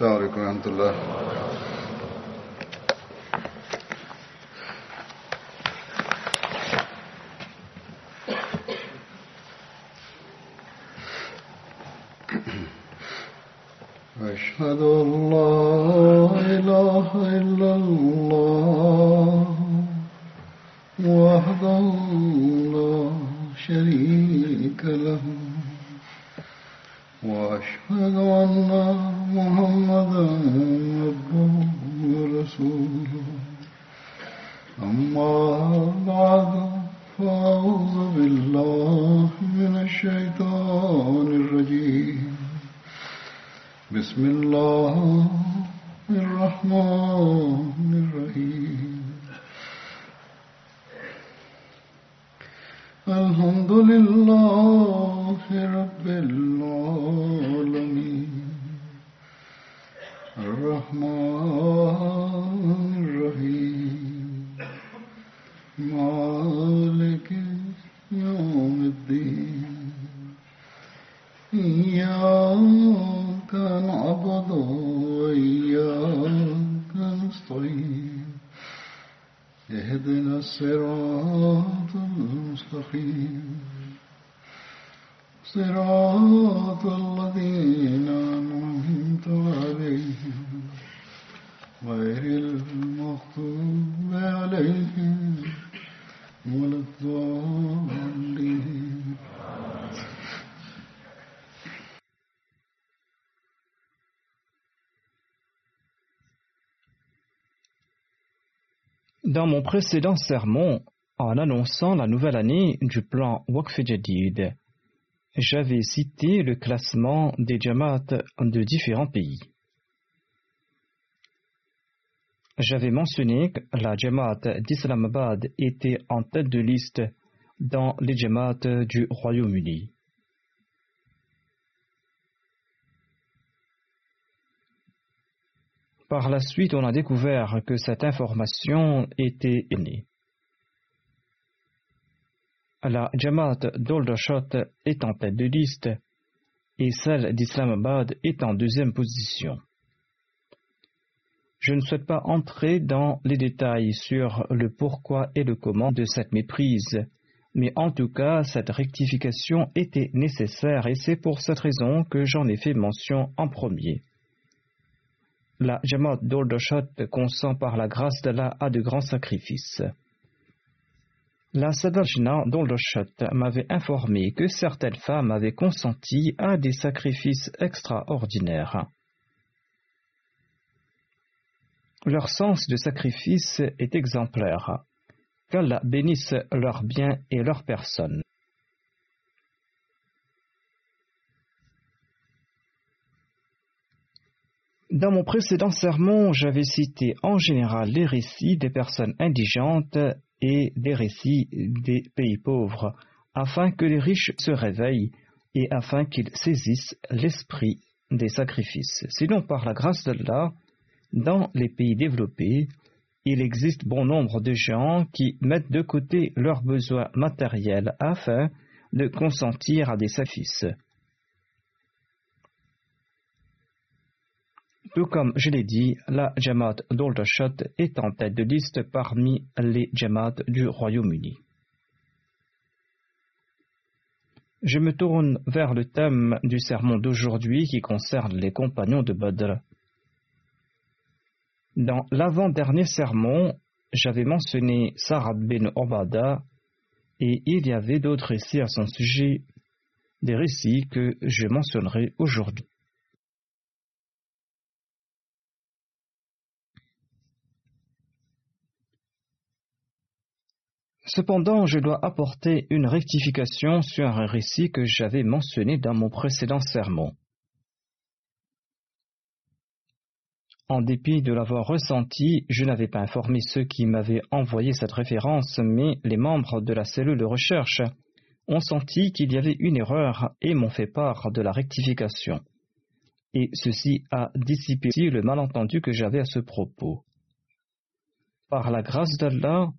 السلام علیکم ورحمۃ اللہ Dans mon précédent sermon, en annonçant la nouvelle année du plan Waqf Jadid, j'avais cité le classement des Jamaat de différents pays. J'avais mentionné que la Jamaat d'Islamabad était en tête de liste dans les Jamaat du Royaume-Uni. Par la suite, on a découvert que cette information était née. La Jamaat d'Oldashot est en tête de liste et celle d'Islamabad est en deuxième position. Je ne souhaite pas entrer dans les détails sur le pourquoi et le comment de cette méprise, mais en tout cas, cette rectification était nécessaire et c'est pour cette raison que j'en ai fait mention en premier. La Jamaat d'Oldashot consent par la grâce d'Allah à de grands sacrifices. La Sadajna d'Oldashot m'avait informé que certaines femmes avaient consenti à des sacrifices extraordinaires. Leur sens de sacrifice est exemplaire. Qu'Allah bénisse leurs biens et leurs personnes. Dans mon précédent sermon, j'avais cité en général les récits des personnes indigentes et des récits des pays pauvres, afin que les riches se réveillent et afin qu'ils saisissent l'esprit des sacrifices. Sinon, par la grâce d'Allah, dans les pays développés, il existe bon nombre de gens qui mettent de côté leurs besoins matériels afin de consentir à des sacrifices. Tout comme je l'ai dit, la Jamaat d'Oldashot est en tête de liste parmi les Jamaat du Royaume-Uni. Je me tourne vers le thème du sermon d'aujourd'hui qui concerne les compagnons de Badr. Dans l'avant-dernier sermon, j'avais mentionné Sarad bin Obada et il y avait d'autres récits à son sujet, des récits que je mentionnerai aujourd'hui. Cependant, je dois apporter une rectification sur un récit que j'avais mentionné dans mon précédent sermon. En dépit de l'avoir ressenti, je n'avais pas informé ceux qui m'avaient envoyé cette référence, mais les membres de la cellule de recherche ont senti qu'il y avait une erreur et m'ont fait part de la rectification. Et ceci a dissipé le malentendu que j'avais à ce propos. Par la grâce d'Allah,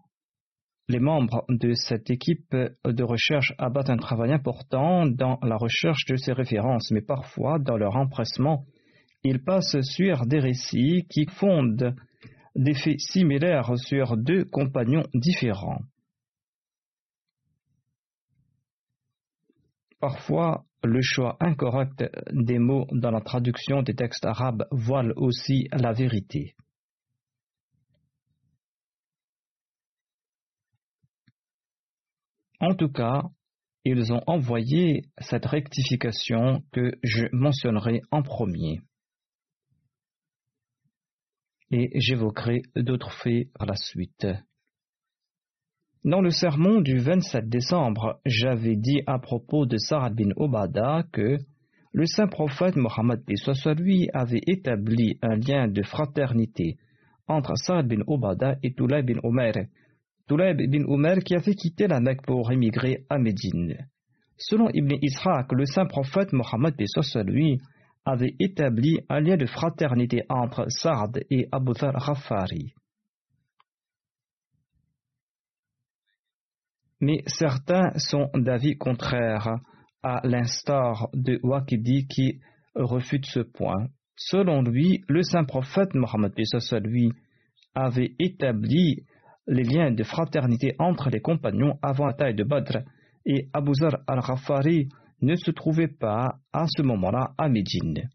les membres de cette équipe de recherche abattent un travail important dans la recherche de ces références, mais parfois, dans leur empressement, il passe sur des récits qui fondent des faits similaires sur deux compagnons différents. Parfois, le choix incorrect des mots dans la traduction des textes arabes voile aussi la vérité. En tout cas, ils ont envoyé cette rectification que je mentionnerai en premier. Et j'évoquerai d'autres faits par la suite. Dans le sermon du 27 décembre, j'avais dit à propos de Sarah bin Obada que le saint prophète Mohammed lui avait établi un lien de fraternité entre Sarah bin Obada et Toulaï bin Omer. Bin Omer qui avait quitté la Mecque pour émigrer à Médine. Selon Ibn Ishaq, le saint prophète Mohammed lui avait établi un lien de fraternité entre Sa'd et Abu Dhar Ghaffari. mais certains sont d'avis contraire, à l'instar de Waqidi qui refute ce point. Selon lui, le saint prophète Mohammed lui avait établi les liens de fraternité entre les compagnons avant la taille de Badr et Abu Zar al-Ghafari ne se trouvait pas à ce moment-là à Médine.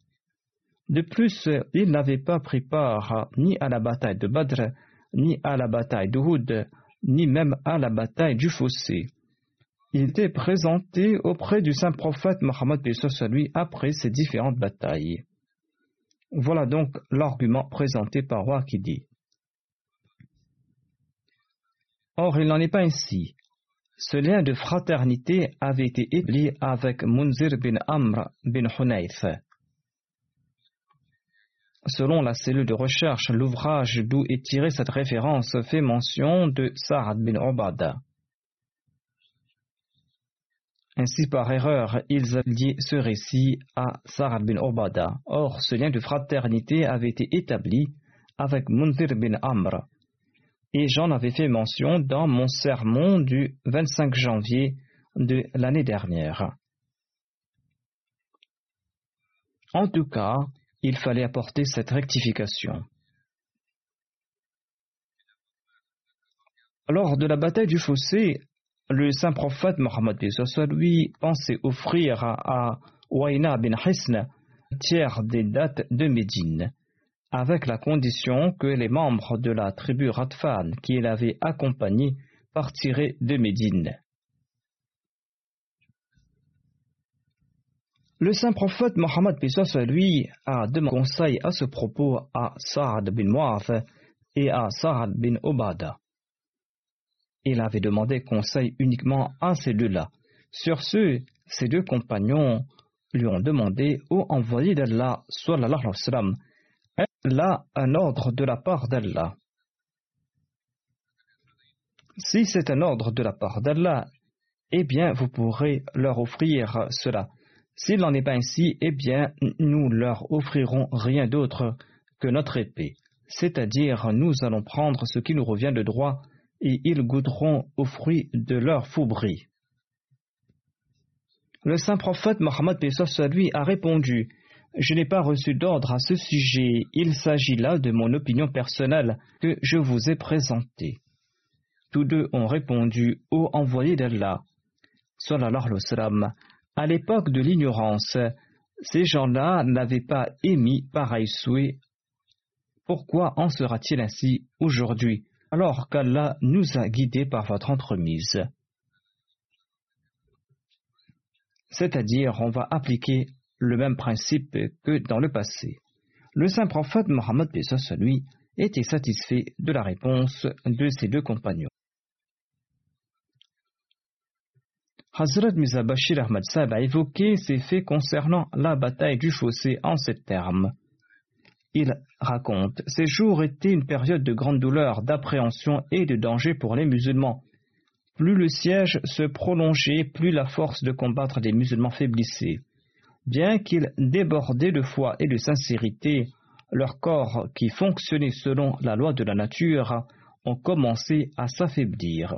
De plus, il n'avait pas pris part ni à la bataille de Badr ni à la bataille d'Uhud ni même à la bataille du fossé. Il était présenté auprès du saint prophète Mohammed lui après ces différentes batailles. Voilà donc l'argument présenté par Waqidi. Or, il n'en est pas ainsi. Ce lien de fraternité avait été établi avec Munzir bin Amr bin Hunayf. Selon la cellule de recherche, l'ouvrage d'où est tirée cette référence fait mention de Sa'ad bin Obada. Ainsi, par erreur, ils lié ce récit à Sa'ad bin Obada. Or, ce lien de fraternité avait été établi avec Mundir bin Amr. Et j'en avais fait mention dans mon sermon du 25 janvier de l'année dernière. En tout cas, il fallait apporter cette rectification. Lors de la bataille du fossé, le saint prophète Mohammed lui pensait offrir à Waina bin Hisn tiers des dates de Médine, avec la condition que les membres de la tribu Radfan qui l'avaient accompagné partiraient de Médine. Le saint prophète Mohammed lui a demandé conseil à ce propos à Saad bin Mu'ath et à Saad bin Obada. Il avait demandé conseil uniquement à ces deux-là. Sur ce, ces deux compagnons lui ont demandé au envoyé d'Allah, sallallahu alayhi wa sallam, là un ordre de la part d'Allah. Si c'est un ordre de la part d'Allah, eh bien vous pourrez leur offrir cela. S'il n'en est pas ainsi, eh bien, nous leur offrirons rien d'autre que notre épée. C'est-à-dire, nous allons prendre ce qui nous revient de droit et ils goûteront aux fruits de leur foubrie. Le saint prophète Mohammed lui a répondu Je n'ai pas reçu d'ordre à ce sujet, il s'agit là de mon opinion personnelle que je vous ai présentée. Tous deux ont répondu Ô envoyé d'Allah. À l'époque de l'ignorance, ces gens-là n'avaient pas émis pareil souhait. Pourquoi en sera-t-il ainsi aujourd'hui, alors qu'Allah nous a guidés par votre entremise? C'est-à-dire, on va appliquer le même principe que dans le passé. Le saint prophète Mohammed lui était satisfait de la réponse de ses deux compagnons. Hazrat Bashir Ahmad Saab a évoqué ces faits concernant la bataille du fossé en ces termes. Il raconte Ces jours étaient une période de grande douleur, d'appréhension et de danger pour les musulmans. Plus le siège se prolongeait, plus la force de combattre des musulmans faiblissait. Bien qu'ils débordaient de foi et de sincérité, leur corps, qui fonctionnait selon la loi de la nature, ont commencé à s'affaiblir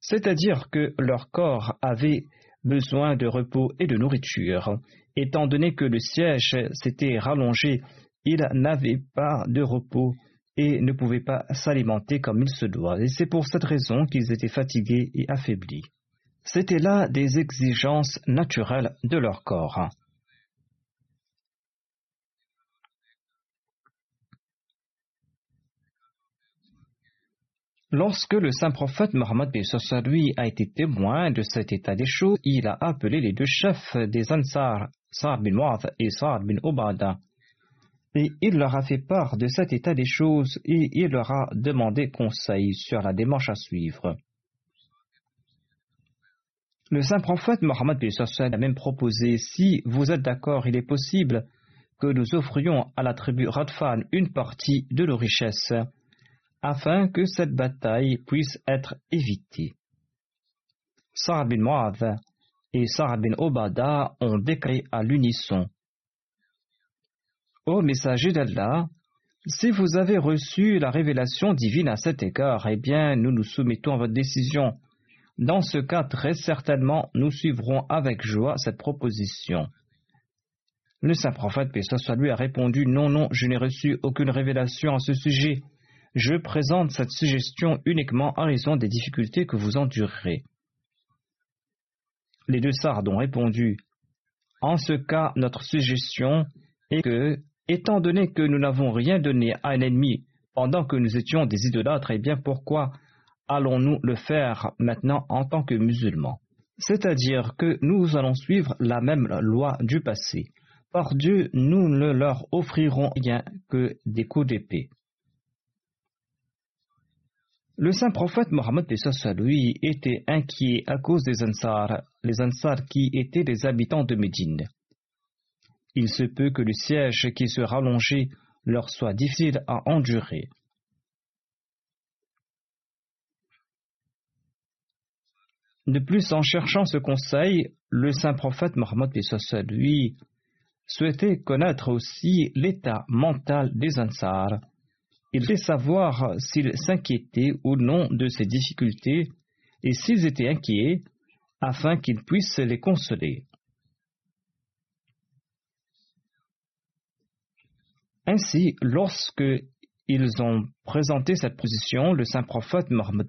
c'est-à-dire que leur corps avait besoin de repos et de nourriture, Étant donné que le siège s'était rallongé, il n'avait pas de repos et ne pouvait pas s'alimenter comme il se doit. Et c'est pour cette raison qu'ils étaient fatigués et affaiblis. C'était là des exigences naturelles de leur corps. Lorsque le saint prophète Mohammed lui a été témoin de cet état des choses, il a appelé les deux chefs des Ansar, Sa'ad bin Mu'adh et Sa'ad bin Obada. Et il leur a fait part de cet état des choses et il leur a demandé conseil sur la démarche à suivre. Le saint prophète Mohammed a même proposé si vous êtes d'accord, il est possible que nous offrions à la tribu Radfan une partie de nos richesses afin que cette bataille puisse être évitée. Sarah bin et Sarah bin Obada ont déclaré à l'unisson Ô messager d'Allah, si vous avez reçu la révélation divine à cet égard, eh bien, nous nous soumettons à votre décision. Dans ce cas, très certainement, nous suivrons avec joie cette proposition. Le saint prophète, paix soit a répondu Non, non, je n'ai reçu aucune révélation à ce sujet. Je présente cette suggestion uniquement en raison des difficultés que vous endurerez. Les deux sardes ont répondu En ce cas, notre suggestion est que, étant donné que nous n'avons rien donné à un ennemi pendant que nous étions des idolâtres, eh bien pourquoi allons-nous le faire maintenant en tant que musulmans? C'est-à-dire que nous allons suivre la même loi du passé. Par Dieu, nous ne leur offrirons rien que des coups d'épée. Le saint prophète Mohammed lui était inquiet à cause des Ansar, les Ansar qui étaient des habitants de Médine. Il se peut que le siège qui se rallongeait leur soit difficile à endurer. De plus, en cherchant ce conseil, le saint prophète Mohammed lui souhaitait connaître aussi l'état mental des Ansar il voulait savoir s'ils s'inquiétaient ou non de ces difficultés et s'ils étaient inquiets afin qu'ils puissent les consoler. Ainsi, lorsque ils ont présenté cette position, le saint prophète Mohammed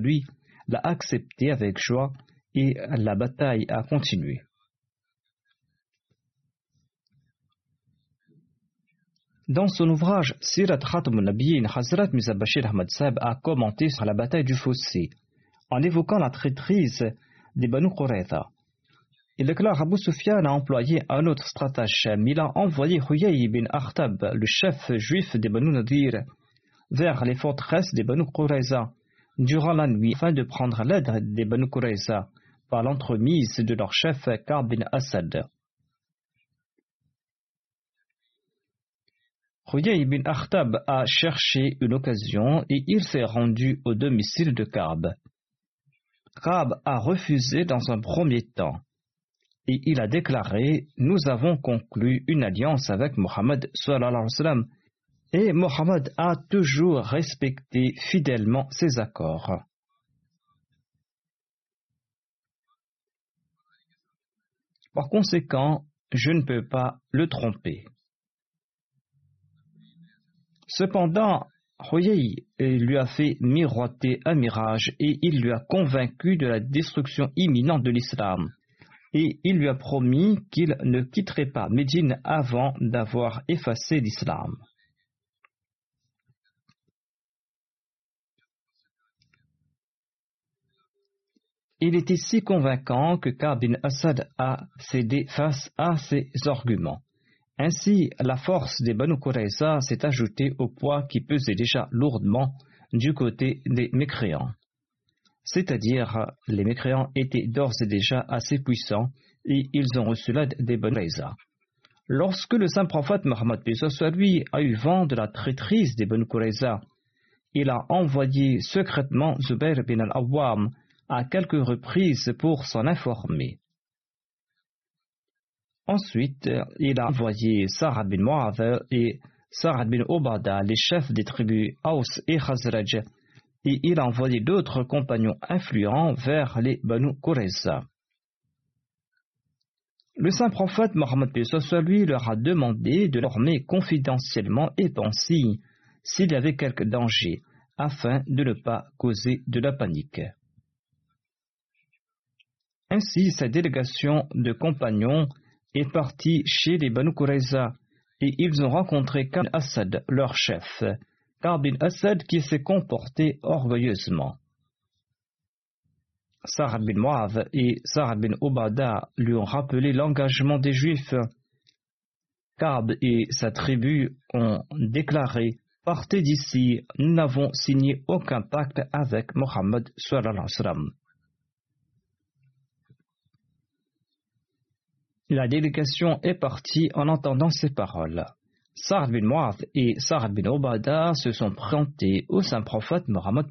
lui l'a accepté avec joie et la bataille a continué. Dans son ouvrage Sirat Khatam Nabiyin, Hazrat Mizabashir Ahmad a commenté sur la bataille du fossé en évoquant la traîtrise des Banu Qurayza. Il déclare Abu Sufyan a employé un autre stratagème. Il a envoyé Huyay bin Akhtab, le chef juif des Banu Nadir, vers les forteresses des Banu Qurayza durant la nuit afin de prendre l'aide des Banu Qurayza par l'entremise de leur chef Ka'b bin Asad. Huyay ibn Akhtab a cherché une occasion et il s'est rendu au domicile de Ka'b. Ka'b a refusé dans un premier temps et il a déclaré Nous avons conclu une alliance avec Mohammed et Mohammed a toujours respecté fidèlement ses accords. Par conséquent, je ne peux pas le tromper. Cependant, Huyei lui a fait miroiter un mirage et il lui a convaincu de la destruction imminente de l'islam. Et il lui a promis qu'il ne quitterait pas Médine avant d'avoir effacé l'islam. Il était si convaincant que Kabin Assad a cédé face à ses arguments. Ainsi, la force des Banu Qurayza s'est ajoutée au poids qui pesait déjà lourdement du côté des mécréants. C'est-à-dire, les mécréants étaient d'ores et déjà assez puissants et ils ont reçu l'aide des Banu Qurayza. Lorsque le saint prophète Mohammed lui a eu vent de la traîtrise des Banu Qurayza, il a envoyé secrètement Zubair bin al-Awwam à quelques reprises pour s'en informer. Ensuite, il a envoyé Sarah bin et Sarah bin Obada, les chefs des tribus Aus et Khazraj, et il a envoyé d'autres compagnons influents vers les Banu Qurayza. Le saint prophète Mohammed lui leur a demandé de l'armer confidentiellement et pensif s'il y avait quelque danger, afin de ne pas causer de la panique. Ainsi, cette délégation de compagnons est partie chez les Banu Qurayza et ils ont rencontré Khan Assad, leur chef, Karbin Assad qui s'est comporté orgueilleusement. Sarah bin Mu'av et Sarah bin Obada lui ont rappelé l'engagement des Juifs. Kab et sa tribu ont déclaré Partez d'ici, nous n'avons signé aucun pacte avec Mohammed. La délégation est partie en entendant ces paroles. Sa'ad bin Mu'adh et Sa'ad bin Obada se sont présentés au saint prophète Mohammed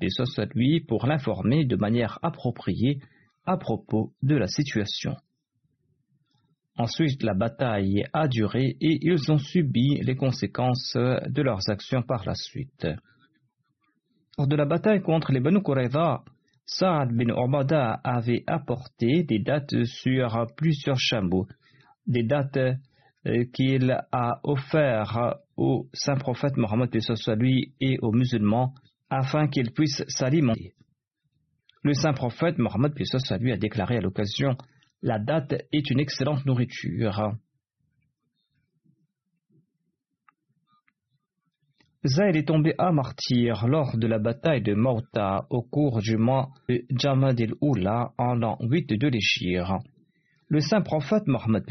lui pour l'informer de manière appropriée à propos de la situation. Ensuite, la bataille a duré et ils ont subi les conséquences de leurs actions par la suite. Lors de la bataille contre les Banu Qurayza, Sa'ad bin Obada avait apporté des dates sur plusieurs chameaux, des dates euh, qu'il a offert au saint prophète Mohammed lui et aux musulmans afin qu'ils puissent s'alimenter. Le saint prophète Mohammed lui a déclaré à l'occasion La date est une excellente nourriture. Zayd est tombé à martyr lors de la bataille de Mauta au cours du mois de Jamad el-Oula en l'an 8 de l'Égypte le saint prophète Mohammed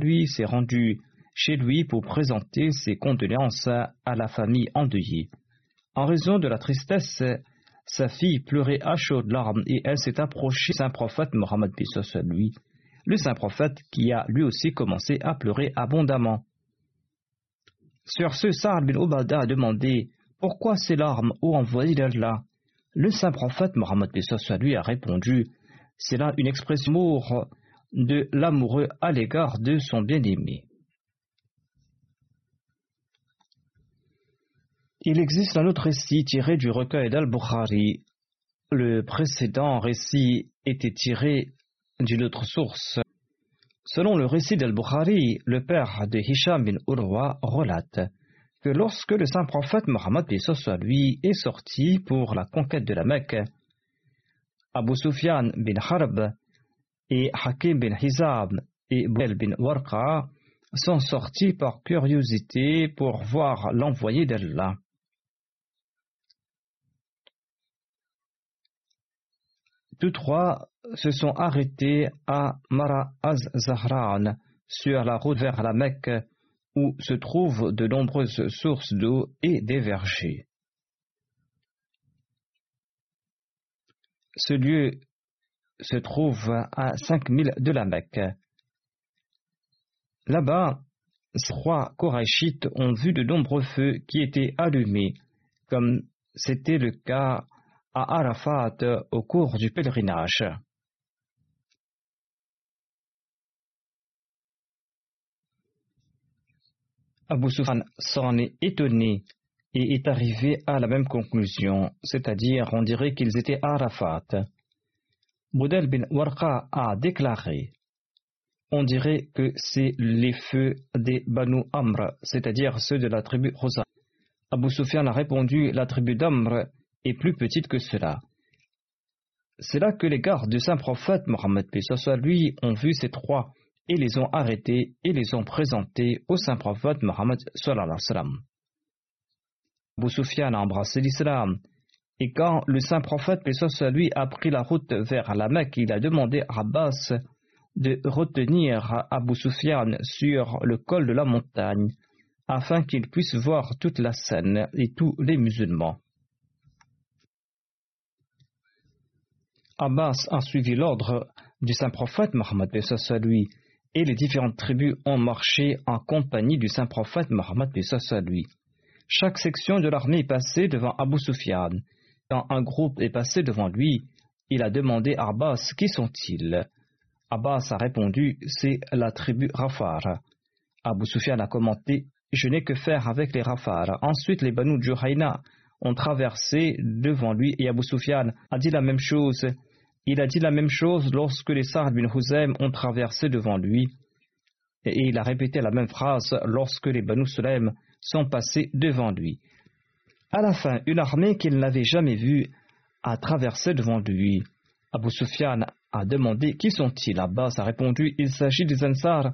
lui s'est rendu chez lui pour présenter ses condoléances à la famille endeuillée. En raison de la tristesse, sa fille pleurait à chaudes larmes et elle s'est approchée du saint prophète Mohammed lui, le saint prophète qui a lui aussi commencé à pleurer abondamment. Sur ce, Sa'ad bin Obada a demandé Pourquoi ces larmes, ô envoyé d'Allah Le saint prophète Mohammed lui a répondu C'est là une expression d'amour de l'amoureux à l'égard de son bien-aimé. Il existe un autre récit tiré du recueil d'Al-Bukhari. Le précédent récit était tiré d'une autre source. Selon le récit d'Al-Bukhari, le père de Hisham bin Urwa relate que lorsque le saint prophète Mohammed lui est sorti pour la conquête de la Mecque, Abu Sufyan bin Harb et Hakim bin Hizam et Bel bin Warqa sont sortis par curiosité pour voir l'envoyé d'Allah. Tous trois se sont arrêtés à Mara az-Zahran, sur la route vers la Mecque, où se trouvent de nombreuses sources d'eau et des vergers. Ce lieu se trouve à 5000 de la Mecque. Là-bas, trois Korachites ont vu de nombreux feux qui étaient allumés, comme c'était le cas à Arafat au cours du pèlerinage. Abu Sufyan s'en est étonné et est arrivé à la même conclusion, c'est-à-dire on dirait qu'ils étaient à Arafat. Boudel bin Warqa a déclaré On dirait que c'est les feux des Banu Amr, c'est-à-dire ceux de la tribu Rosa. Abu Sufyan a répondu La tribu d'Amr est plus petite que cela. C'est là que les gardes du saint prophète Mohammed lui ont vu ces trois et les ont arrêtés et les ont présentés au saint prophète Mohammed Abu Sufyan a embrassé l'islam et quand le saint prophète, paix lui, a pris la route vers la Mecque, il a demandé à Abbas de retenir Abu Sufyan sur le col de la montagne, afin qu'il puisse voir toute la scène et tous les musulmans. Abbas a suivi l'ordre du saint prophète Mohammed lui, et les différentes tribus ont marché en compagnie du saint prophète Mohammed lui. Chaque section de l'armée est passée devant Abu Sufyan quand un groupe est passé devant lui, il a demandé à Abbas qui sont-ils? Abbas a répondu c'est la tribu Rafar. Abu Sufyan a commenté je n'ai que faire avec les Rafar. Ensuite, les Banu Juhayna ont traversé devant lui et Abu Sufyan a dit la même chose. Il a dit la même chose lorsque les Sa'd bin ont traversé devant lui. et il a répété la même phrase lorsque les Banu Sulaim sont passés devant lui. À la fin, une armée qu'il n'avait jamais vue a traversé devant lui. Abu Sufyan a demandé Qui sont-ils Abbas a répondu Il s'agit des Ansar.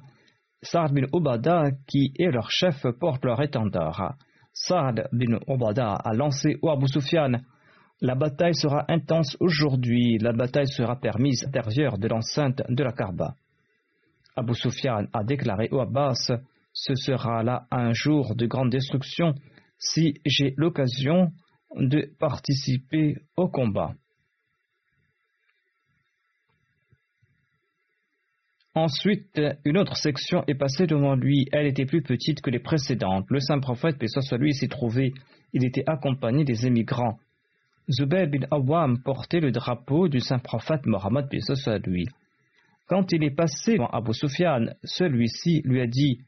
Saad bin Ubada, qui est leur chef, porte leur étendard. Saad bin Ubada a lancé au Abu Sufyan La bataille sera intense aujourd'hui, la bataille sera permise à l'intérieur de l'enceinte de la Karba. Abu Sufyan a déclaré au Abbas Ce sera là un jour de grande destruction si j'ai l'occasion de participer au combat. Ensuite, une autre section est passée devant lui. Elle était plus petite que les précédentes. Le saint prophète, paix soit lui, s'y trouvait. Il était accompagné des émigrants. Zubair bin Awam portait le drapeau du saint prophète Mohammed, paix soit lui. Quand il est passé devant Abu Sufyan, celui-ci lui a dit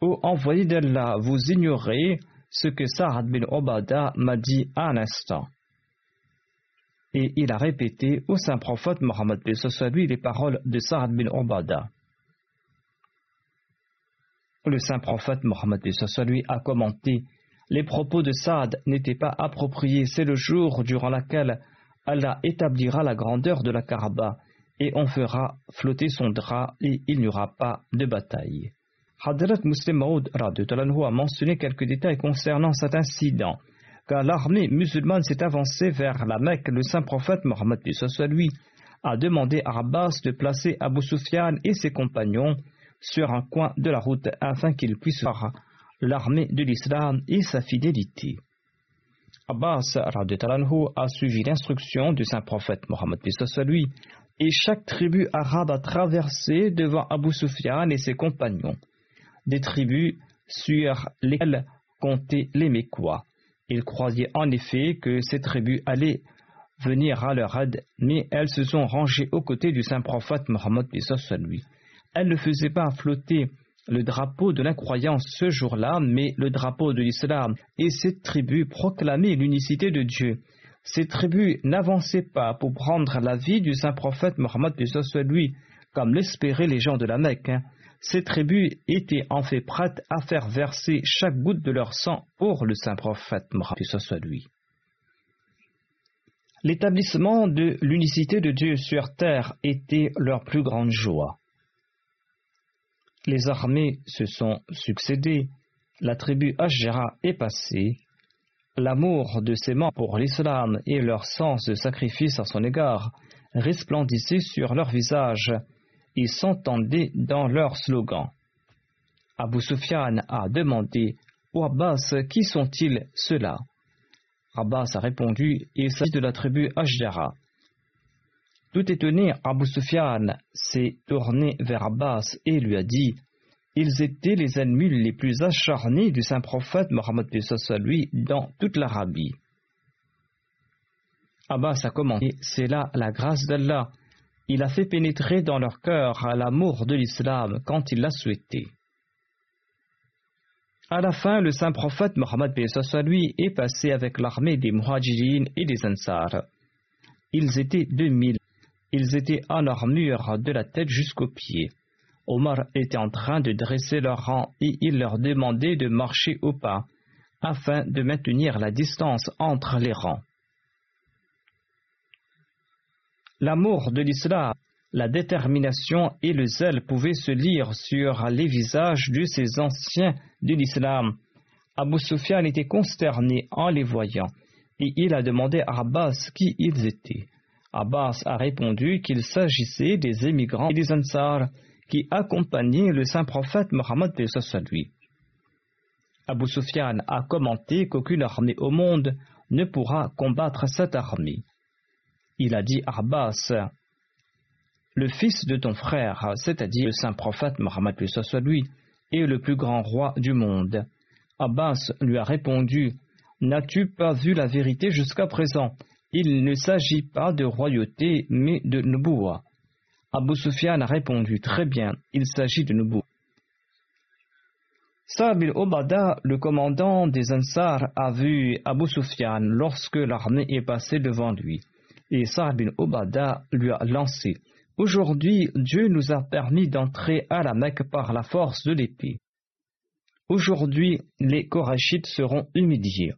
Ô envoyé d'Allah, vous ignorez ce que Sa'ad bin Obada m'a dit à un instant. Et il a répété au saint prophète Mohammed lui les paroles de Sa'ad bin Obada. Le saint prophète Mohammed lui a commenté Les propos de Saad n'étaient pas appropriés, c'est le jour durant lequel Allah établira la grandeur de la Kaaba et on fera flotter son drap et il n'y aura pas de bataille. Hadrat Muslim Maud a mentionné quelques détails concernant cet incident. Quand l'armée musulmane s'est avancée vers la Mecque, le saint prophète Mohammed lui a demandé à Abbas de placer Abu Sufyan et ses compagnons sur un coin de la route afin qu'ils puissent voir l'armée de l'islam et sa fidélité. Abbas a suivi l'instruction du saint prophète Mohammed lui et chaque tribu arabe a traversé devant Abu Sufyan et ses compagnons des tribus sur lesquelles comptaient les Mécois. Ils croyaient en effet que ces tribus allaient venir à leur aide, mais elles se sont rangées aux côtés du saint prophète Mohammed lui. Elles ne faisaient pas flotter le drapeau de l'incroyance ce jour-là, mais le drapeau de l'islam, et ces tribus proclamaient l'unicité de Dieu. Ces tribus n'avançaient pas pour prendre la vie du saint prophète Mohammed lui, comme l'espéraient les gens de la Mecque. Ces tribus étaient en fait prêtes à faire verser chaque goutte de leur sang pour le saint prophète que ce soit lui. L'établissement de l'unicité de Dieu sur terre était leur plus grande joie. Les armées se sont succédées, la tribu Ashjara est passée, l'amour de ses membres pour l'islam et leur sens de sacrifice à son égard resplendissaient sur leur visage ils s'entendaient dans leur slogan. Abu Sufyan a demandé au Abbas qui sont-ils ceux-là Abbas a répondu Il s'agit de la tribu Ajdara. Tout étonné, Abu Sufyan s'est tourné vers Abbas et lui a dit Ils étaient les ennemis les plus acharnés du saint prophète Mohammed lui dans toute l'Arabie. Abbas a commenté C'est là la grâce d'Allah il a fait pénétrer dans leur cœur l'amour de l'islam quand il l'a souhaité. À la fin, le saint prophète Mohammed lui est passé avec l'armée des Muhajirin et des Ansar. Ils étaient deux mille. Ils étaient en armure de la tête jusqu'aux pieds. Omar était en train de dresser leur rang et il leur demandait de marcher au pas afin de maintenir la distance entre les rangs. L'amour de l'islam, la détermination et le zèle pouvaient se lire sur les visages de ces anciens de l'islam. Abu Sufyan était consterné en les voyant et il a demandé à Abbas qui ils étaient. Abbas a répondu qu'il s'agissait des émigrants et des Ansar qui accompagnaient le saint prophète Mohammed lui. Abu Sufyan a commenté qu'aucune armée au monde ne pourra combattre cette armée il a dit à Abbas, le fils de ton frère, c'est-à-dire le saint prophète Mohammed soit lui, est le plus grand roi du monde. Abbas lui a répondu, N'as-tu pas vu la vérité jusqu'à présent? Il ne s'agit pas de royauté, mais de Nubuwa. Abu Sufyan a répondu, Très bien, il s'agit de Nubuwa. Sabil Obada, le commandant des Ansar, a vu Abu Sufyan lorsque l'armée est passée devant lui et Sa'ad bin Obada lui a lancé Aujourd'hui, Dieu nous a permis d'entrer à la Mecque par la force de l'épée. Aujourd'hui, les Korachites seront humiliés.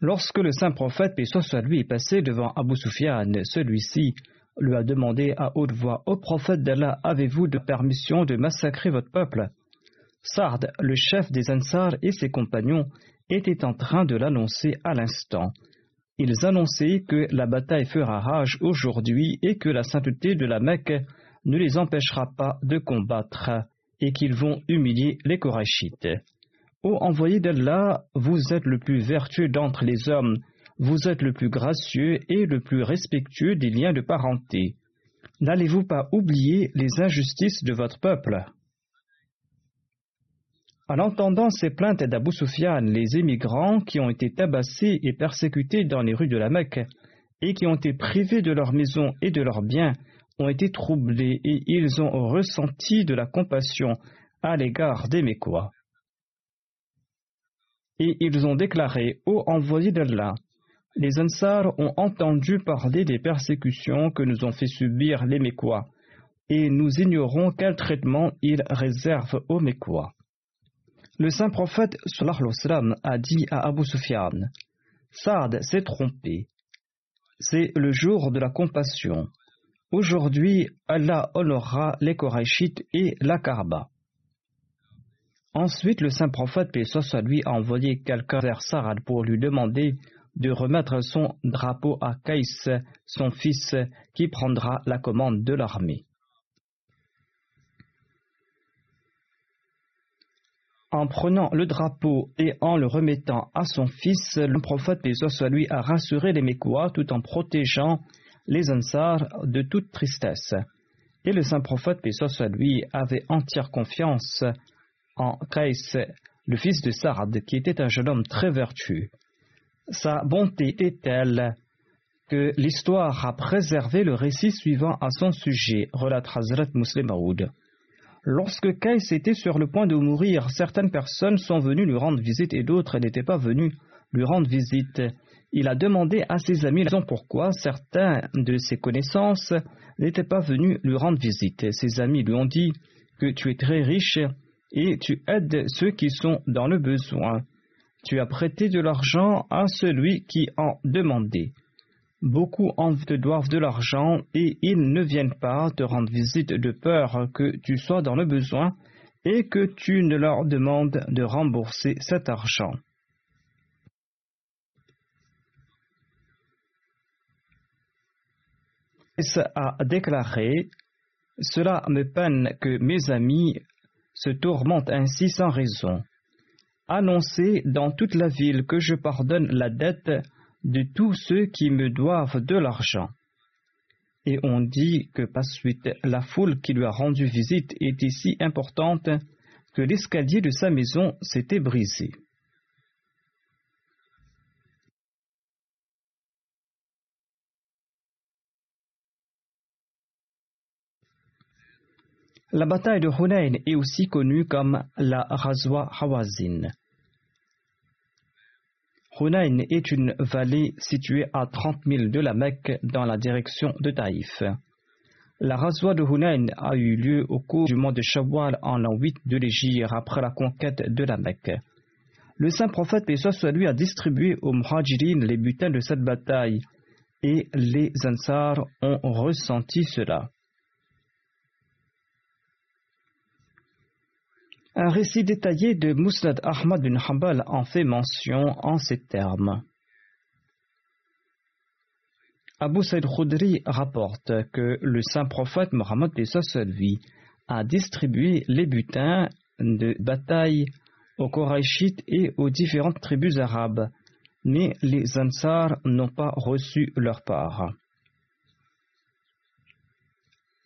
Lorsque le saint prophète, paix est passé devant Abu Sufyan, celui-ci lui a demandé à haute voix Ô prophète d'Allah, avez-vous de permission de massacrer votre peuple? Sard, le chef des Ansar et ses compagnons étaient en train de l'annoncer à l'instant. Ils annonçaient que la bataille fera rage aujourd'hui et que la sainteté de la Mecque ne les empêchera pas de combattre et qu'ils vont humilier les Korachites. Ô envoyé d'Allah, vous êtes le plus vertueux d'entre les hommes, vous êtes le plus gracieux et le plus respectueux des liens de parenté. N'allez-vous pas oublier les injustices de votre peuple? En entendant ces plaintes d'Abu Sufyan, les émigrants qui ont été tabassés et persécutés dans les rues de la Mecque et qui ont été privés de leurs maisons et de leurs biens ont été troublés et ils ont ressenti de la compassion à l'égard des Mécois et ils ont déclaré Ô envoyé d'Allah, les Ansars ont entendu parler des persécutions que nous ont fait subir les Mécois, et nous ignorons quel traitement ils réservent aux Mécois. Le saint prophète a dit à Abu Sufyan Saad s'est trompé. C'est le jour de la compassion. Aujourd'hui, Allah honorera les Korachites et la Karba. Ensuite, le saint prophète, paix soit lui, a envoyé quelqu'un vers Sarad pour lui demander de remettre son drapeau à Kaïs, son fils, qui prendra la commande de l'armée. En prenant le drapeau et en le remettant à son fils, le prophète, soit a rassuré les Mécois tout en protégeant les Ansars de toute tristesse. Et le saint prophète, soit lui, avait entière confiance en Kais, le fils de Sard, qui était un jeune homme très vertueux. Sa bonté est telle que l'histoire a préservé le récit suivant à son sujet, relate Hazrat Muslim Aoud. Lorsque Kais était sur le point de mourir, certaines personnes sont venues lui rendre visite et d'autres n'étaient pas venues lui rendre visite. Il a demandé à ses amis la raison pourquoi certains de ses connaissances n'étaient pas venus lui rendre visite. Ses amis lui ont dit que tu es très riche et tu aides ceux qui sont dans le besoin. Tu as prêté de l'argent à celui qui en demandait. Beaucoup en te doivent de l'argent et ils ne viennent pas te rendre visite de peur que tu sois dans le besoin et que tu ne leur demandes de rembourser cet argent. a déclaré Cela me peine que mes amis se tourmente ainsi sans raison. Annoncez dans toute la ville que je pardonne la dette de tous ceux qui me doivent de l'argent. Et on dit que par suite la foule qui lui a rendu visite était si importante que l'escalier de sa maison s'était brisé. La bataille de Hunayn est aussi connue comme la Razwa Hawazin. Hunayn est une vallée située à 30 milles de la Mecque dans la direction de Taïf. La Razwa de Hunayn a eu lieu au cours du mois de Shawwal en l'an 8 de l'Égypte après la conquête de la Mecque. Le saint prophète lui a distribué aux Muhajirin les butins de cette bataille et les Ansar ont ressenti cela. Un récit détaillé de Musnad Ahmad bin Hanbal en fait mention en ces termes. Abu Saïd Khudri rapporte que le saint prophète Mohammed lui a distribué les butins de bataille aux Korachites et aux différentes tribus arabes, mais les Ansars n'ont pas reçu leur part.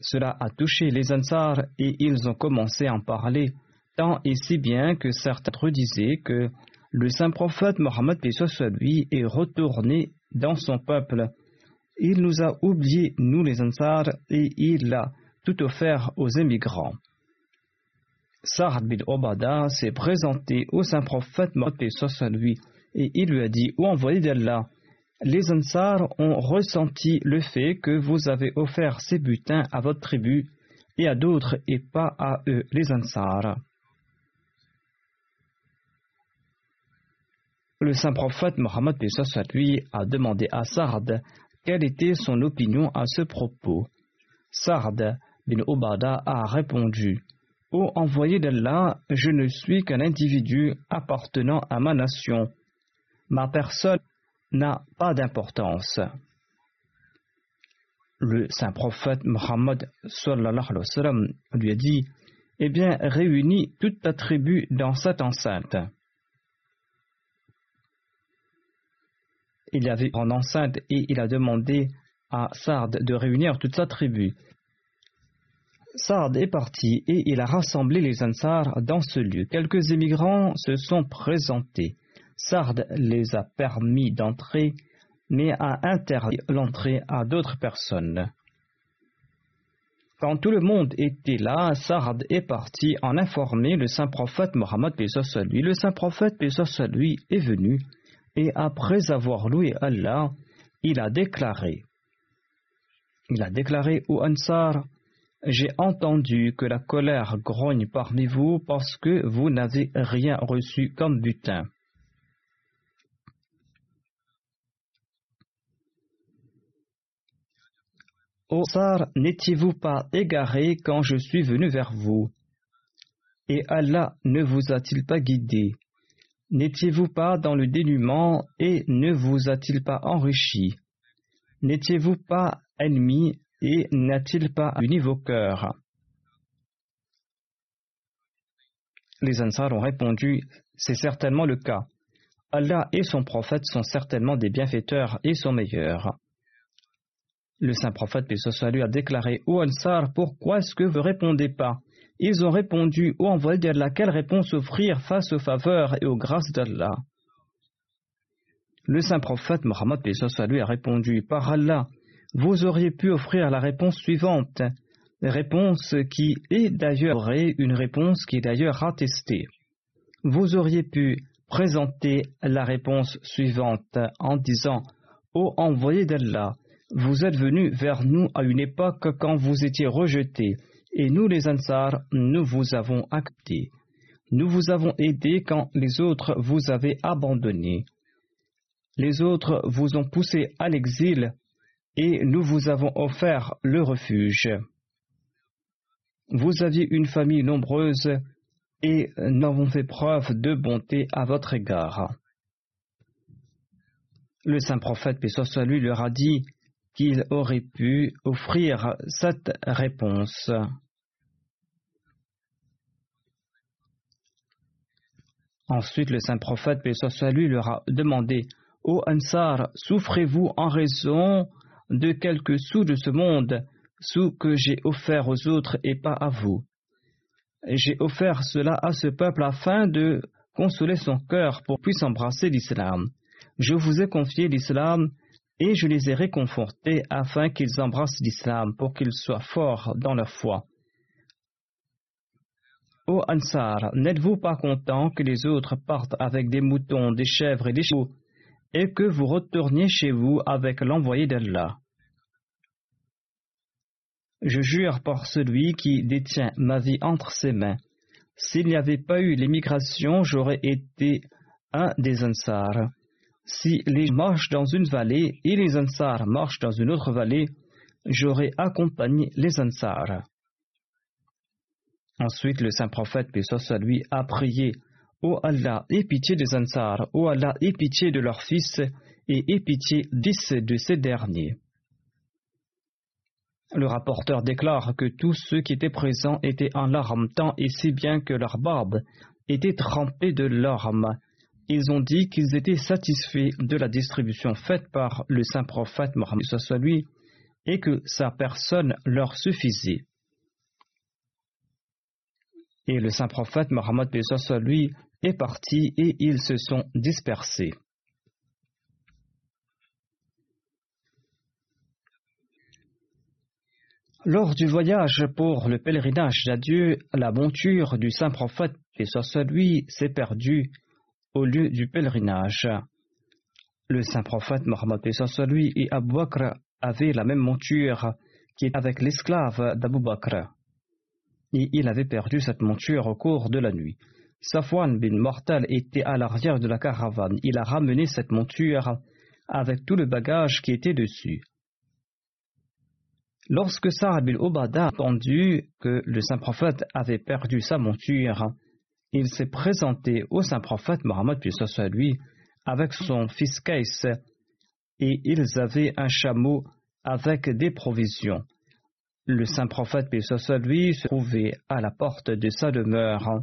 Cela a touché les Ansars et ils ont commencé à en parler tant et si bien que certains disaient que le saint prophète Mohammed est retourné dans son peuple. Il nous a oubliés, nous les Ansar, et il a tout offert aux émigrants. Sa'ad bin Obada s'est présenté au saint prophète Mohammed et il lui a dit Ô envoyé d'Allah, les Ansar ont ressenti le fait que vous avez offert ces butins à votre tribu et à d'autres et pas à eux, les Ansar. Le saint prophète Mohammed lui a demandé à Sard quelle était son opinion à ce propos. Sard bin Obada a répondu Ô envoyé d'Allah, je ne suis qu'un individu appartenant à ma nation. Ma personne n'a pas d'importance. Le saint prophète Muhammad lui a dit Eh bien, réunis toute ta tribu dans cette enceinte. Il y avait une enceinte et il a demandé à Sard de réunir toute sa tribu. Sard est parti et il a rassemblé les Ansar dans ce lieu. Quelques émigrants se sont présentés. Sard les a permis d'entrer, mais a interdit l'entrée à d'autres personnes. Quand tout le monde était là, Sard est parti en informer le saint prophète Mohammed lui. Le saint prophète lui est venu et après avoir loué Allah, il a déclaré Il a déclaré au Ansar J'ai entendu que la colère grogne parmi vous parce que vous n'avez rien reçu comme butin. Ô n'étiez-vous pas égaré quand je suis venu vers vous? Et Allah ne vous a-t-il pas guidé? N'étiez-vous pas dans le dénuement et ne vous a-t-il pas enrichi? N'étiez-vous pas ennemi et n'a-t-il pas uni vos cœurs? Les Ansar ont répondu C'est certainement le cas. Allah et son prophète sont certainement des bienfaiteurs et sont meilleurs. Le saint prophète, paix soit a déclaré Ô Ansar, pourquoi est-ce que vous ne répondez pas? Ils ont répondu Ô envoyé d'Allah, quelle réponse offrir face aux faveurs et aux grâces d'Allah. Le saint prophète Mohammed, soit a répondu Par Allah, vous auriez pu offrir la réponse suivante, réponse qui est d'ailleurs une réponse qui est d'ailleurs attestée. Vous auriez pu présenter la réponse suivante en disant Ô envoyé d'Allah, vous êtes venu vers nous à une époque quand vous étiez rejetés, et nous les Ansar, nous vous avons acté. Nous vous avons aidé quand les autres vous avaient abandonné. Les autres vous ont poussé à l'exil, et nous vous avons offert le refuge. Vous aviez une famille nombreuse, et nous avons fait preuve de bonté à votre égard. Le saint prophète, paix lui, leur a dit qu'il aurait pu offrir cette réponse. Ensuite, le saint prophète, paix soit leur a demandé Ô Ansar, souffrez-vous en raison de quelques sous de ce monde, sous que j'ai offert aux autres et pas à vous? J'ai offert cela à ce peuple afin de consoler son cœur pour puisse embrasser l'islam. Je vous ai confié l'islam et je les ai réconfortés afin qu'ils embrassent l'islam pour qu'ils soient forts dans leur foi. Ô Ansar, n'êtes-vous pas content que les autres partent avec des moutons, des chèvres et des chevaux, et que vous retourniez chez vous avec l'envoyé d'Allah? Je jure par celui qui détient ma vie entre ses mains. S'il n'y avait pas eu l'émigration, j'aurais été un des Ansar. Si les marchent dans une vallée et les Ansar marchent dans une autre vallée, j'aurai accompagné les Ansar. Ensuite, le saint prophète, paix lui, a prié Ô Allah, aie pitié des Ansar, ô Allah, aie pitié de leurs fils, et aie pitié dix de ces derniers. Le rapporteur déclare que tous ceux qui étaient présents étaient en larmes tant et si bien que leur barbe était trempée de larmes ils ont dit qu'ils étaient satisfaits de la distribution faite par le saint prophète Mohammed lui et que sa personne leur suffisait. Et le saint prophète Mohammed lui est parti et ils se sont dispersés. Lors du voyage pour le pèlerinage d'adieu, la monture du saint prophète, et lui, s'est perdue au lieu du pèlerinage. Le saint prophète Mohammed lui et Abu Bakr avaient la même monture qui est avec l'esclave d'Abu Bakr. Et il avait perdu cette monture au cours de la nuit. Safwan bin Mortal était à l'arrière de la caravane. Il a ramené cette monture avec tout le bagage qui était dessus. Lorsque Sa'ad bin Obada a entendu que le saint prophète avait perdu sa monture, il s'est présenté au saint prophète Mohammed soit lui avec son fils Kais et ils avaient un chameau avec des provisions. Le saint prophète lui se trouvait à la porte de sa demeure.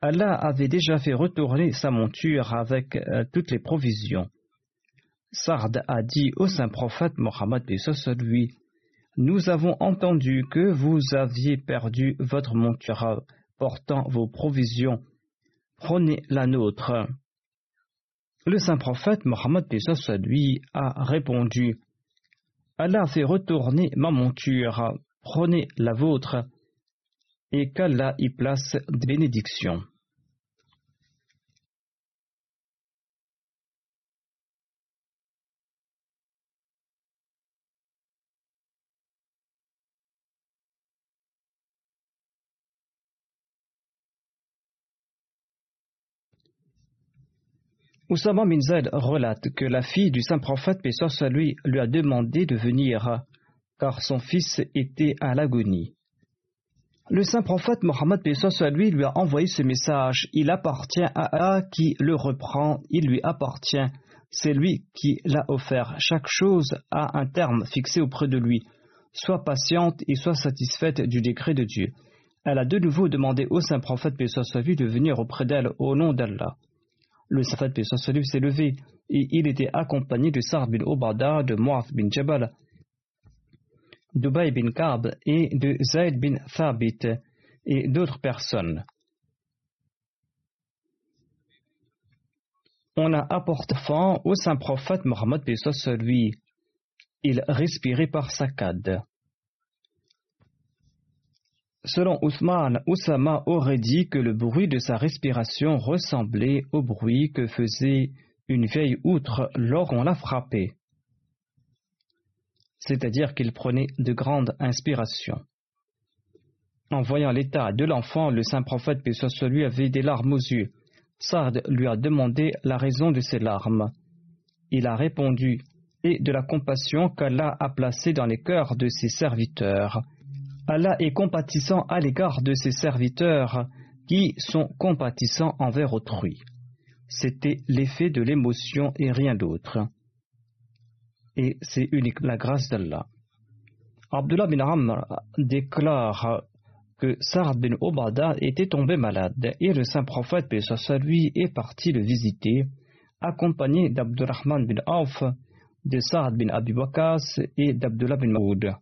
Allah avait déjà fait retourner sa monture avec euh, toutes les provisions. Sard a dit au saint prophète Mohammed lui nous avons entendu que vous aviez perdu votre monture portant vos provisions. Prenez la nôtre. Le saint prophète Mohammed lui a répondu Allah fait retourner ma monture, prenez la vôtre, et qu'Allah y place des Oussama bin relate que la fille du saint prophète Pessoa lui a demandé de venir car son fils était à l'agonie. Le saint prophète Mohammed Pessoa lui lui a envoyé ce message Il appartient à Allah qui le reprend, il lui appartient, c'est lui qui l'a offert. Chaque chose a un terme fixé auprès de lui. Sois patiente et sois satisfaite du décret de Dieu. Elle a de nouveau demandé au saint prophète lui de venir auprès d'elle au nom d'Allah le Safat lui s'est levé et il était accompagné de Sa'd bin Obada, de Mu'ath bin Jabal, d'Ubay bin Kab et de Zayd bin Thabit et d'autres personnes. On a apporté fin au saint prophète Mohammed lui. Il respirait par saccade. Selon Ousmane, Oussama aurait dit que le bruit de sa respiration ressemblait au bruit que faisait une vieille outre lorsqu'on la frappait. C'est-à-dire qu'il prenait de grandes inspirations. En voyant l'état de l'enfant, le saint prophète sur lui avait des larmes aux yeux. Sard lui a demandé la raison de ces larmes. Il a répondu et de la compassion qu'Allah a placée dans les cœurs de ses serviteurs Allah est compatissant à l'égard de ses serviteurs qui sont compatissants envers autrui. C'était l'effet de l'émotion et rien d'autre. Et c'est unique la grâce d'Allah. Abdullah bin Amr déclare que Sa'd bin Obada était tombé malade et le saint prophète, paix lui, est parti le visiter, accompagné d'Abdurrahman bin Auf, de Sa'd bin Abi et d'Abdullah bin Maoud.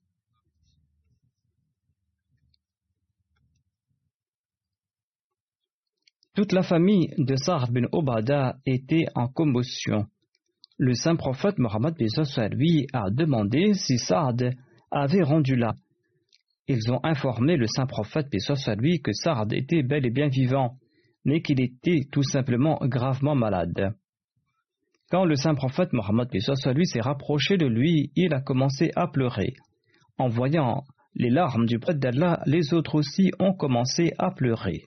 Toute la famille de Sa'd bin Obada était en commotion. Le saint prophète Mohammed lui a demandé si Sa'd avait rendu là. Ils ont informé le saint prophète lui que Sa'd était bel et bien vivant, mais qu'il était tout simplement gravement malade. Quand le saint prophète Mohammed lui s'est rapproché de lui, il a commencé à pleurer. En voyant les larmes du prêtre d'Allah, les autres aussi ont commencé à pleurer.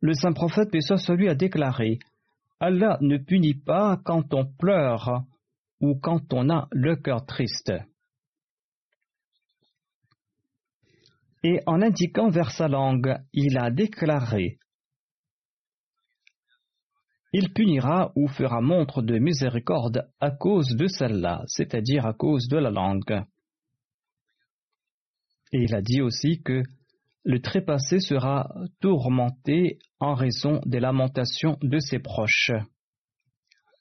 Le saint prophète soit lui a déclaré Allah ne punit pas quand on pleure ou quand on a le cœur triste. Et en indiquant vers sa langue, il a déclaré Il punira ou fera montre de miséricorde à cause de celle-là, c'est-à-dire à cause de la langue. Et il a dit aussi que le trépassé sera tourmenté en raison des lamentations de ses proches.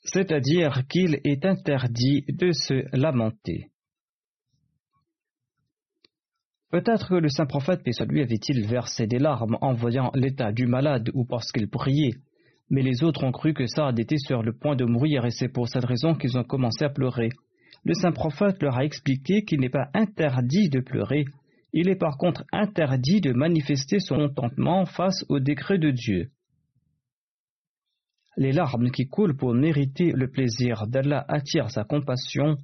C'est-à-dire qu'il est interdit de se lamenter. Peut-être que le saint prophète, paix lui, avait-il versé des larmes en voyant l'état du malade ou parce qu'il priait, mais les autres ont cru que Saad était sur le point de mourir et c'est pour cette raison qu'ils ont commencé à pleurer. Le saint prophète leur a expliqué qu'il n'est pas interdit de pleurer, il est par contre interdit de manifester son contentement face au décret de Dieu. les larmes qui coulent pour mériter le plaisir d'Allah attirent sa compassion,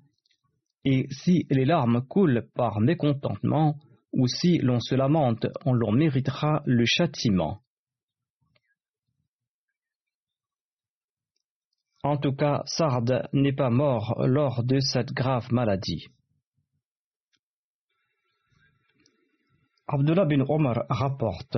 et si les larmes coulent par mécontentement, ou si l'on se lamente, on l'en méritera le châtiment. En tout cas, Sard n'est pas mort lors de cette grave maladie. Abdullah bin Omar rapporte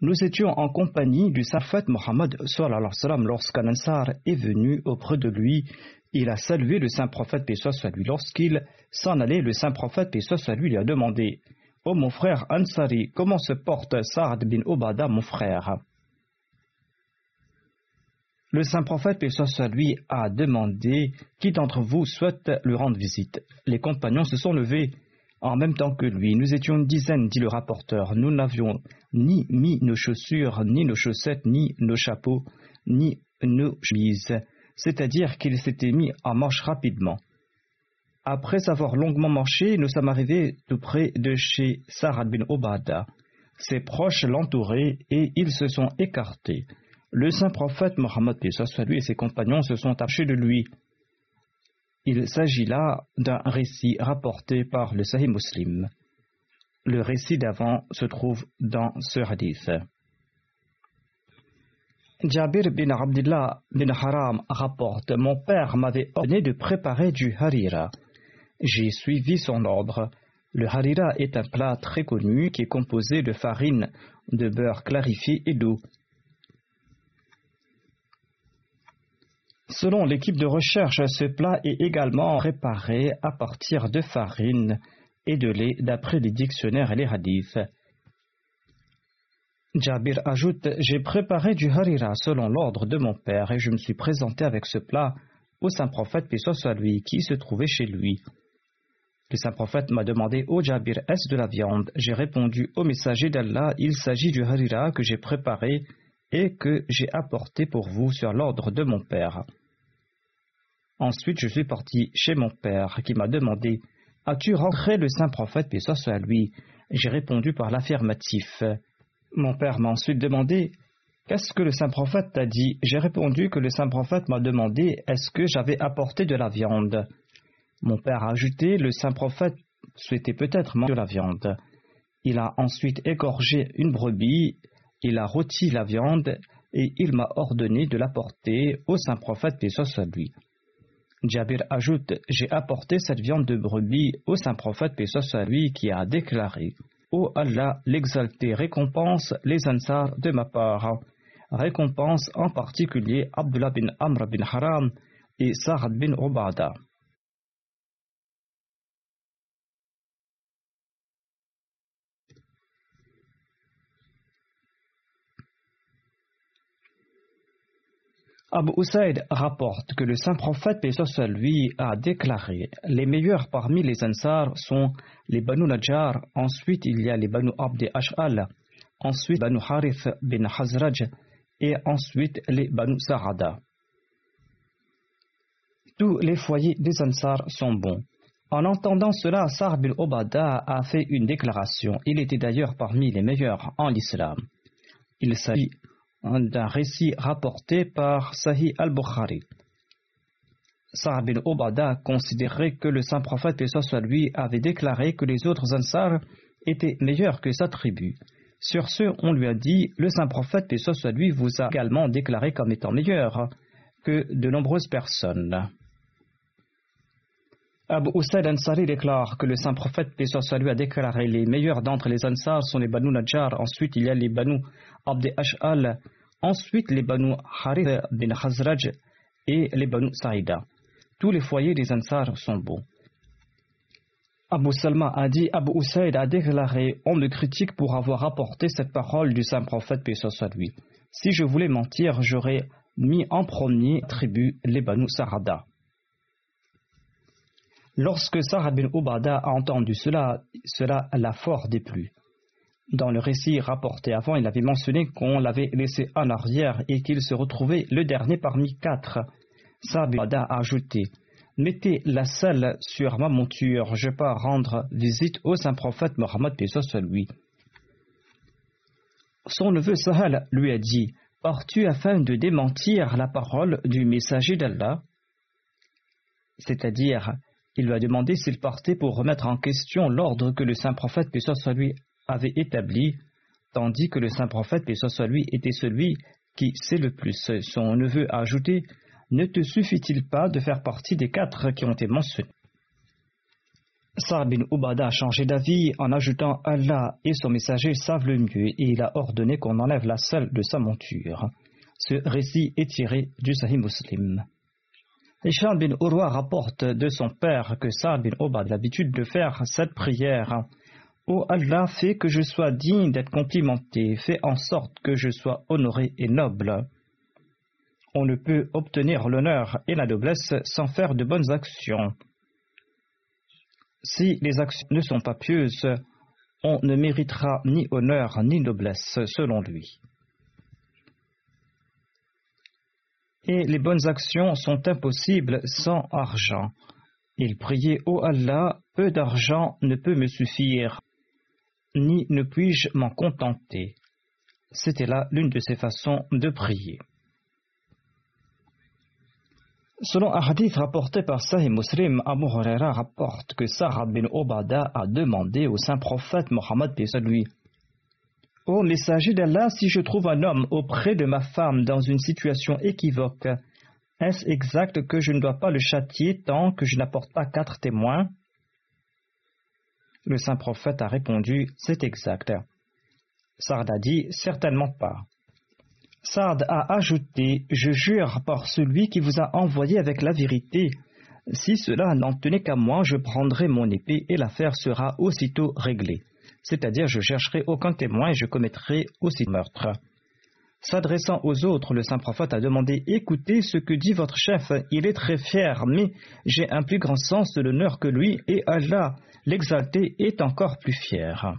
Nous étions en compagnie du Safat Mohammed lorsqu'un Ansar est venu auprès de lui. Il a salué le saint prophète, paix soit lui. Lorsqu'il s'en allait, le saint prophète, paix soit lui, lui a demandé oh, mon frère Ansari, comment se porte Saad bin Obada, mon frère? Le saint prophète, paix soit lui, a demandé qui d'entre vous souhaite lui rendre visite? Les compagnons se sont levés en même temps que lui. Nous étions une dizaine, dit le rapporteur. Nous n'avions ni mis nos chaussures, ni nos chaussettes, ni nos chapeaux, ni nos chemises. C'est-à-dire qu'il s'était mis en marche rapidement. Après avoir longuement marché, nous sommes arrivés tout près de chez Sarah bin Obada. Ses proches l'entouraient et ils se sont écartés. Le saint prophète Mohammed et ses compagnons se sont approchés de lui. Il s'agit là d'un récit rapporté par le Sahih Muslim. Le récit d'avant se trouve dans ce hadith. Jabir bin Abdullah bin Haram rapporte Mon père m'avait ordonné de préparer du harira. J'ai suivi son ordre. Le harira est un plat très connu qui est composé de farine, de beurre clarifié et d'eau. Selon l'équipe de recherche, ce plat est également préparé à partir de farine et de lait d'après les dictionnaires et les hadiths. Jabir ajoute J'ai préparé du harira selon l'ordre de mon père et je me suis présenté avec ce plat au saint prophète, paix soit lui, qui se trouvait chez lui. Le saint prophète m'a demandé Ô Jabir, est-ce de la viande? J'ai répondu Au messager d'Allah, il s'agit du harira que j'ai préparé et que j'ai apporté pour vous sur l'ordre de mon père. Ensuite, je suis parti chez mon père qui m'a demandé As-tu rentré le saint prophète, puis soit à lui? J'ai répondu par l'affirmatif. Mon père m'a ensuite demandé Qu'est-ce que le saint prophète t'a dit? J'ai répondu que le saint prophète m'a demandé Est-ce que j'avais apporté de la viande? Mon père a ajouté Le saint prophète souhaitait peut-être manger de la viande. Il a ensuite égorgé une brebis, il a rôti la viande et il m'a ordonné de l'apporter au saint prophète, paix soit lui. Jabir ajoute J'ai apporté cette viande de brebis au saint prophète, paix soit lui, qui a déclaré Ô Allah, l'exalté récompense les ansars de ma part. Récompense en particulier Abdullah bin Amr bin Haram et Sa'ad bin Ubada. Abu Usaid rapporte que le saint prophète, lui, a déclaré Les meilleurs parmi les Ansar sont les Banu Najjar, ensuite il y a les Banu Abd Ash'al, ensuite Banu Harith bin Hazraj et ensuite les Banu Sa'ada. Tous les foyers des Ansar sont bons. En entendant cela, Sar bin Obada a fait une déclaration. Il était d'ailleurs parmi les meilleurs en l'islam. Il s'agit d'un récit rapporté par Sahih al-Bukhari. Sa'ad bin Obada considérait que le saint prophète, paix soit lui, avait déclaré que les autres Ansar étaient meilleurs que sa tribu. Sur ce, on lui a dit Le saint prophète, paix soit lui, vous a également déclaré comme étant meilleur que de nombreuses personnes. Abu Usaid Ansari déclare que le saint prophète, paix a déclaré Les meilleurs d'entre les Ansar sont les Banu Najjar, ensuite il y a les Banu Abd Ash'al, ensuite les Banu Harith bin Khazraj et les Banu Saïda. Tous les foyers des Ansar sont beaux. Abu Salma a dit Abu Usaid a déclaré On me critique pour avoir apporté cette parole du saint prophète, paix. Si je voulais mentir, j'aurais mis en premier tribu les Banu Sarada. Lorsque Sarah bin Ubada a entendu cela, cela l'a fort déplu. Dans le récit rapporté avant, il avait mentionné qu'on l'avait laissé en arrière et qu'il se retrouvait le dernier parmi quatre. Sarah bin Ubada a ajouté Mettez la selle sur ma monture, je pars rendre visite au saint prophète Mohammed, soit lui. Son neveu Sahel lui a dit pars-tu afin de démentir la parole du messager d'Allah? C'est-à-dire, il lui a demandé s'il partait pour remettre en question l'ordre que le saint prophète, paix soit lui, avait établi, tandis que le saint prophète, paix soit lui, était celui qui sait le plus. Son neveu a ajouté Ne te suffit-il pas de faire partie des quatre qui ont été mentionnés? Sa'd bin Ubada a changé d'avis en ajoutant Allah et son messager savent le mieux et il a ordonné qu'on enlève la selle de sa monture. Ce récit est tiré du Sahih Muslim. Hisham bin Urwa rapporte de son père que Sa'd bin Ubad a l'habitude de faire cette prière. Ô Allah, fais que je sois digne d'être complimenté, fais en sorte que je sois honoré et noble. On ne peut obtenir l'honneur et la noblesse sans faire de bonnes actions. Si les actions ne sont pas pieuses, on ne méritera ni honneur ni noblesse selon lui. Et les bonnes actions sont impossibles sans argent. Il priait Ô Allah, peu d'argent ne peut me suffire, ni ne puis-je m'en contenter. C'était là l'une de ses façons de prier. Selon un hadith rapporté par Sahih Muslim, Abu Huraira rapporte que Sarah bin Obada a demandé au saint prophète Mohammed lui Ô messager d'Allah, si je trouve un homme auprès de ma femme dans une situation équivoque, est-ce exact que je ne dois pas le châtier tant que je n'apporte pas quatre témoins? Le saint prophète a répondu C'est exact. Sarah a dit Certainement pas. Sard a ajouté Je jure par celui qui vous a envoyé avec la vérité. Si cela n'en tenait qu'à moi, je prendrai mon épée et l'affaire sera aussitôt réglée. C'est-à-dire, je chercherai aucun témoin et je commettrai aussi meurtre. S'adressant aux autres, le saint prophète a demandé Écoutez ce que dit votre chef, il est très fier, mais j'ai un plus grand sens de l'honneur que lui, et Allah, l'exalté, est encore plus fier.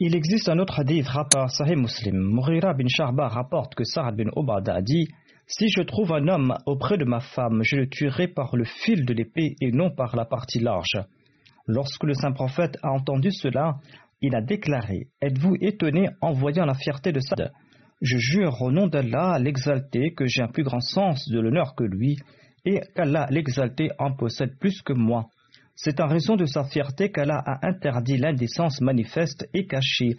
Il existe un autre hadith rapport Sahih Muslim. Mourira bin Sharba rapporte que Sa'ad bin Obada a dit Si je trouve un homme auprès de ma femme, je le tuerai par le fil de l'épée et non par la partie large. Lorsque le saint prophète a entendu cela, il a déclaré Êtes-vous étonné en voyant la fierté de Sa'ad Je jure au nom d'Allah l'exalté que j'ai un plus grand sens de l'honneur que lui et qu'Allah l'exalté en possède plus que moi. C'est en raison de sa fierté qu'Allah a interdit l'indécence manifeste et cachée.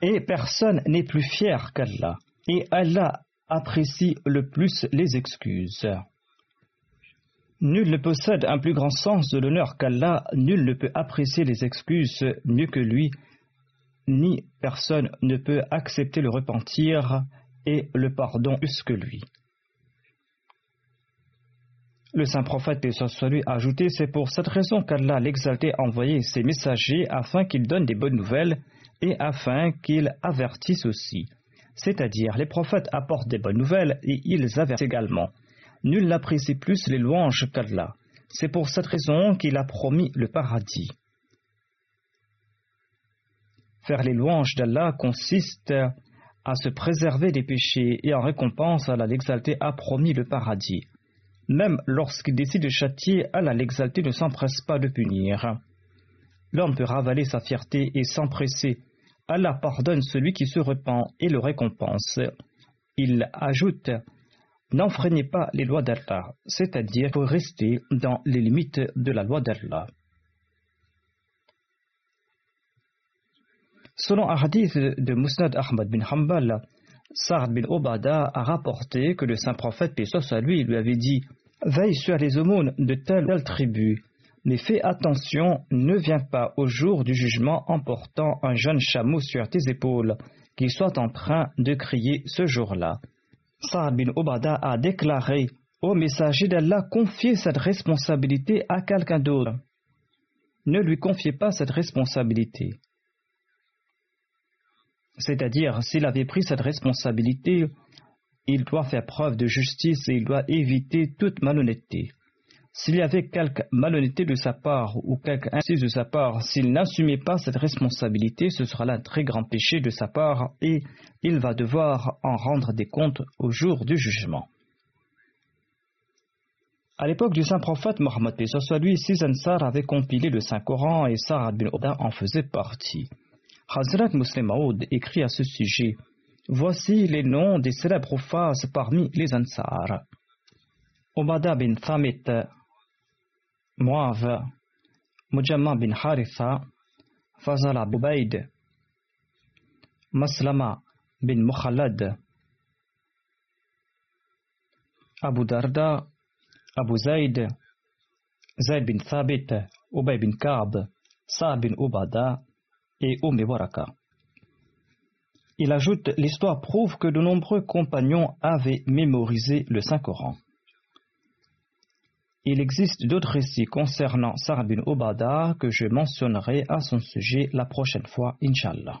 Et personne n'est plus fier qu'Allah. Et Allah apprécie le plus les excuses. Nul ne possède un plus grand sens de l'honneur qu'Allah, nul ne peut apprécier les excuses mieux que lui, ni personne ne peut accepter le repentir et le pardon plus que lui. Le saint prophète, et soit lui, ajouté C'est pour cette raison qu'Allah l'exalté a envoyé ses messagers afin qu'ils donnent des bonnes nouvelles et afin qu'ils avertissent aussi. C'est-à-dire, les prophètes apportent des bonnes nouvelles et ils avertissent également. Nul n'apprécie plus les louanges qu'Allah. C'est pour cette raison qu'il a promis le paradis. Faire les louanges d'Allah consiste à se préserver des péchés et en récompense, Allah l'exalté a promis le paradis. Même lorsqu'il décide de châtier, Allah l'exalté ne s'empresse pas de punir. L'homme peut ravaler sa fierté et s'empresser. Allah pardonne celui qui se repent et le récompense. Il ajoute N'enfreignez pas les lois d'Allah, c'est-à-dire pour rester dans les limites de la loi d'Allah. Selon un hadith de Musnad Ahmad bin Hanbal, Sa'd bin Obada a rapporté que le saint prophète, paix soit lui, lui avait dit Veille sur les aumônes de telle telle tribu, mais fais attention, ne viens pas au jour du jugement en portant un jeune chameau sur tes épaules, qu'il soit en train de crier ce jour-là. Sa'd bin Obada a déclaré Ô messager d'Allah, confiez cette responsabilité à quelqu'un d'autre. Ne lui confiez pas cette responsabilité. C'est-à-dire, s'il avait pris cette responsabilité, il doit faire preuve de justice et il doit éviter toute malhonnêteté. S'il y avait quelque malhonnêteté de sa part ou quelque injustice de sa part, s'il n'assumait pas cette responsabilité, ce sera là un très grand péché de sa part et il va devoir en rendre des comptes au jour du jugement. À l'époque du saint prophète Mohammed soit lui, six Ansar avaient compilé le Saint-Coran et Sarah bin Oda en faisait partie. Hazrat Muslim Maud écrit à ce sujet Voici les noms des célèbres phases parmi les Ansar. Obada bin Thamit, Muav, Mujamma bin Haritha, Fazala Bubaid, Maslama bin Mukhalad, Abu Darda, Abu Zaid, Zaid bin Thabit, Ubay bin Ka'b, Sa bin Ubada et Umm Baraka. Il ajoute L'histoire prouve que de nombreux compagnons avaient mémorisé le Saint-Coran. Il existe d'autres récits concernant Sa'd bin que je mentionnerai à son sujet la prochaine fois, Inch'Allah.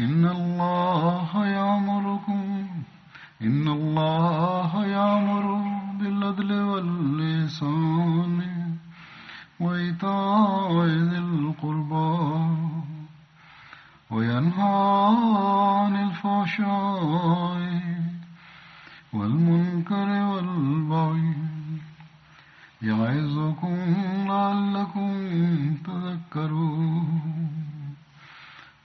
إن الله يأمركم إن الله يأمر بالعدل واللسان وإيتاء ذي القربى وينهى عن الفحشاء والمنكر والبغي يعظكم لعلكم تذكرون.